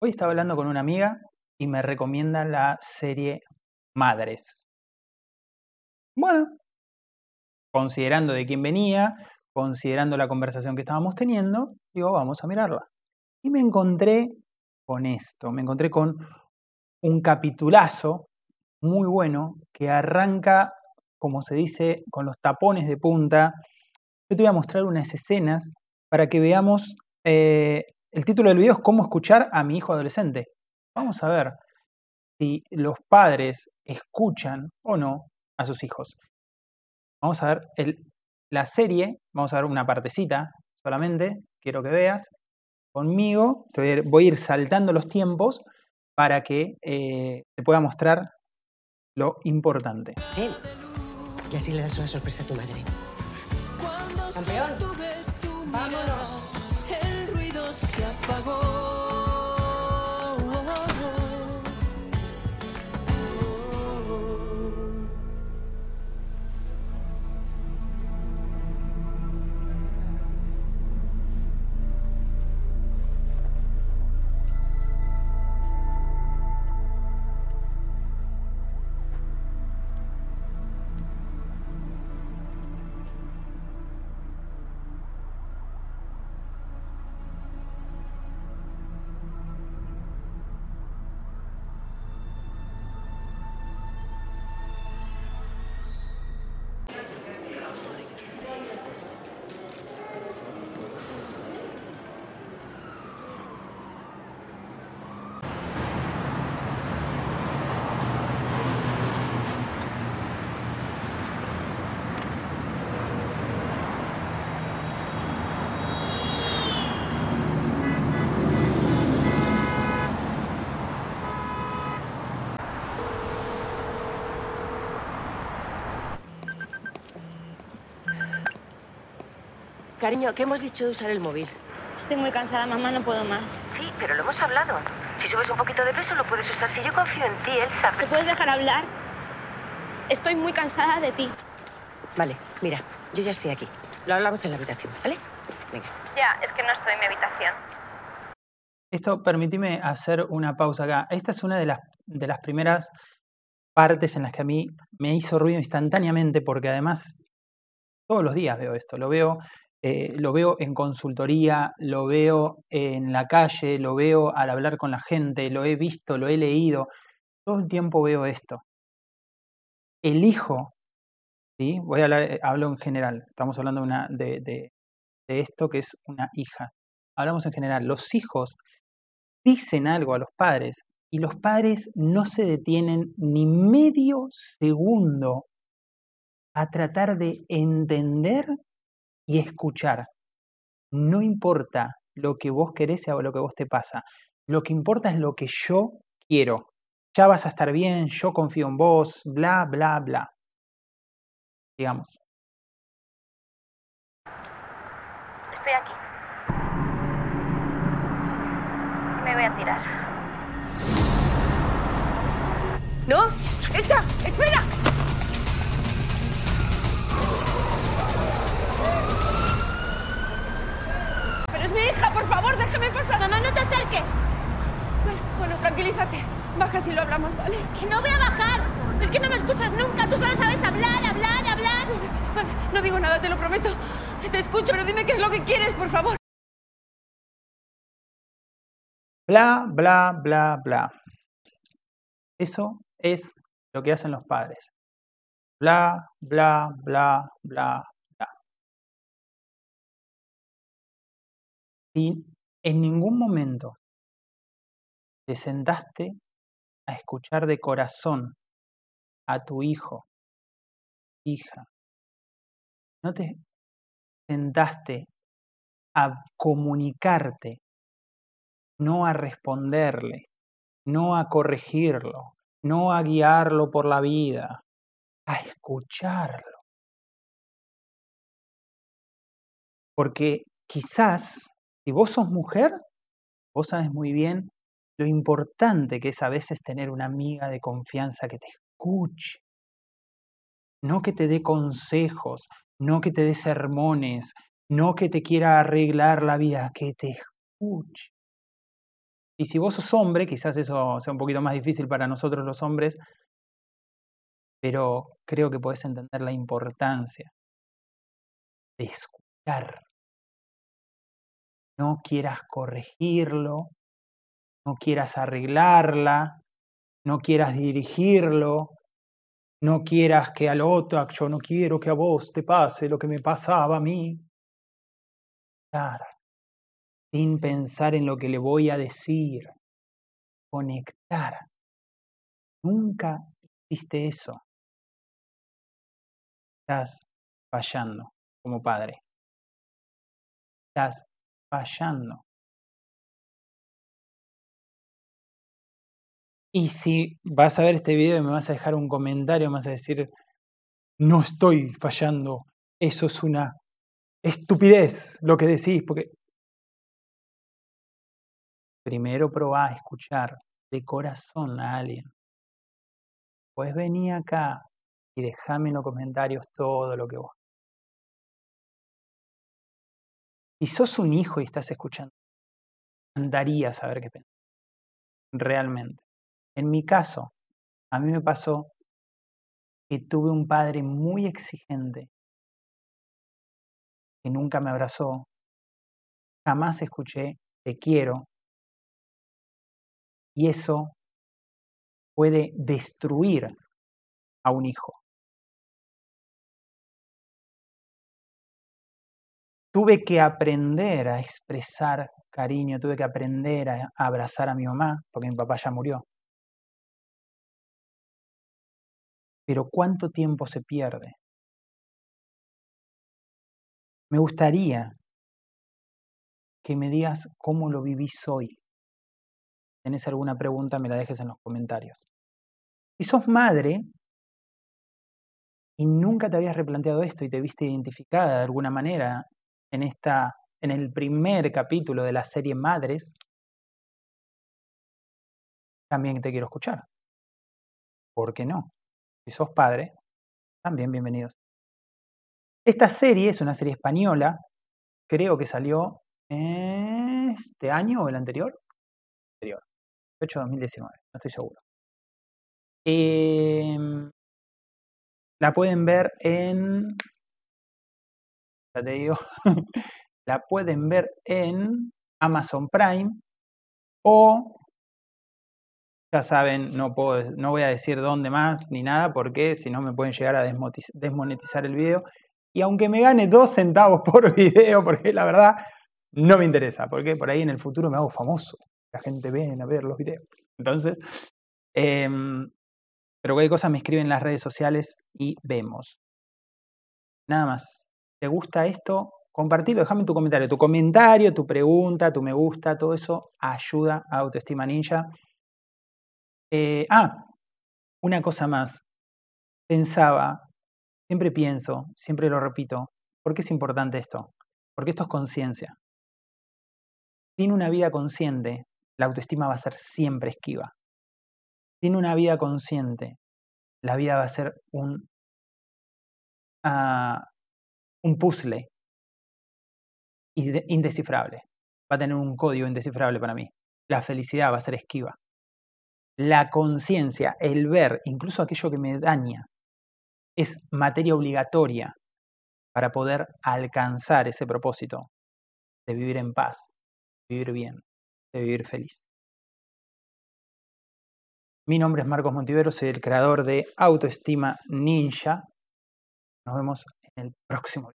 Hoy estaba hablando con una amiga y me recomienda la serie Madres. Bueno, considerando de quién venía, considerando la conversación que estábamos teniendo, digo, vamos a mirarla. Y me encontré con esto, me encontré con un capitulazo muy bueno que arranca, como se dice, con los tapones de punta. Yo te voy a mostrar unas escenas para que veamos eh, el título del video es cómo escuchar a mi hijo adolescente. Vamos a ver si los padres escuchan o no a sus hijos. Vamos a ver la serie, vamos a ver una partecita solamente, quiero que veas. Conmigo te voy a ir saltando los tiempos para que eh, te pueda mostrar lo importante. Ven, y así le das una sorpresa a tu madre. Campeón, vámonos se apagó. Cariño, ¿qué hemos dicho de usar el móvil? Estoy muy cansada, mamá, no puedo más. Sí, pero lo hemos hablado. Si subes un poquito de peso, lo puedes usar. Si yo confío en ti, Elsa... ¿Me puedes dejar hablar? Estoy muy cansada de ti. Vale, mira, yo ya estoy aquí. Lo hablamos en la habitación, ¿vale? Venga. Ya, es que no estoy en mi habitación. Esto, permíteme hacer una pausa acá. Esta es una de las, de las primeras partes en las que a mí me hizo ruido instantáneamente, porque además todos los días veo esto. Lo veo eh, lo veo en consultoría, lo veo en la calle, lo veo al hablar con la gente, lo he visto, lo he leído, todo el tiempo veo esto. El hijo, ¿sí? voy a hablar, eh, hablo en general, estamos hablando de esto que es una hija. Hablamos en general, los hijos dicen algo a los padres y los padres no se detienen ni medio segundo a tratar de entender y escuchar. No importa lo que vos querés o lo que vos te pasa. Lo que importa es lo que yo quiero. Ya vas a estar bien, yo confío en vos, bla, bla, bla. Digamos. Estoy aquí. Me voy a tirar. ¡No! ¡Elsa! ¡Espera! Es mi hija, por favor, déjame pasar. No, no te acerques. Bueno, tranquilízate. Baja si lo hablamos, ¿vale? Que no voy a bajar. Es que no me escuchas nunca. Tú solo sabes hablar, hablar, hablar. Vale, no digo nada, te lo prometo. Te escucho, pero dime qué es lo que quieres, por favor. Bla, bla, bla, bla. Eso es lo que hacen los padres. Bla, bla, bla, bla, Si en ningún momento te sentaste a escuchar de corazón a tu hijo, hija, no te sentaste a comunicarte, no a responderle, no a corregirlo, no a guiarlo por la vida, a escucharlo. Porque quizás si vos sos mujer, vos sabes muy bien lo importante que es a veces tener una amiga de confianza que te escuche. No que te dé consejos, no que te dé sermones, no que te quiera arreglar la vida, que te escuche. Y si vos sos hombre, quizás eso sea un poquito más difícil para nosotros los hombres, pero creo que podés entender la importancia de escuchar. No quieras corregirlo, no quieras arreglarla, no quieras dirigirlo, no quieras que al otro, yo no quiero que a vos te pase lo que me pasaba a mí. Sin pensar en lo que le voy a decir. Conectar. Nunca hiciste eso. Estás fallando como padre. Estás fallando. Y si vas a ver este video y me vas a dejar un comentario, me vas a decir, no estoy fallando, eso es una estupidez lo que decís, porque primero probá a escuchar de corazón a alguien. Pues vení acá y déjame en los comentarios todo lo que vos. Si sos un hijo y estás escuchando, andaría a saber qué pensás. Realmente. En mi caso, a mí me pasó que tuve un padre muy exigente, que nunca me abrazó, jamás escuché te quiero, y eso puede destruir a un hijo. Tuve que aprender a expresar cariño, tuve que aprender a abrazar a mi mamá, porque mi papá ya murió. pero ¿cuánto tiempo se pierde? Me gustaría que me digas cómo lo vivís hoy. Tenés alguna pregunta, me la dejes en los comentarios. Si sos madre y nunca te habías replanteado esto y te viste identificada de alguna manera en, esta, en el primer capítulo de la serie Madres, también te quiero escuchar. ¿Por qué no? si sos padre, también bienvenidos. Esta serie es una serie española, creo que salió este año o el anterior. Anterior, 8 de 2019, no estoy seguro. Em, la pueden ver en. Ya te digo. la pueden ver en Amazon Prime o ya saben, no, puedo, no voy a decir dónde más ni nada porque si no me pueden llegar a desmonetizar el video. Y aunque me gane dos centavos por video, porque la verdad no me interesa, porque por ahí en el futuro me hago famoso. La gente viene a ver los videos. Entonces, eh, pero cualquier cosa me escriben en las redes sociales y vemos. Nada más. ¿Te gusta esto? Compartilo, déjame tu comentario. Tu comentario, tu pregunta, tu me gusta, todo eso ayuda a Autoestima Ninja. Eh, ah, una cosa más. Pensaba, siempre pienso, siempre lo repito, ¿por qué es importante esto? Porque esto es conciencia. Tiene una vida consciente, la autoestima va a ser siempre esquiva. Tiene una vida consciente, la vida va a ser un, uh, un puzzle indescifrable. Va a tener un código indescifrable para mí. La felicidad va a ser esquiva la conciencia, el ver, incluso aquello que me daña, es materia obligatoria para poder alcanzar ese propósito de vivir en paz, de vivir bien, de vivir feliz. Mi nombre es Marcos Montivero, soy el creador de Autoestima Ninja. Nos vemos en el próximo.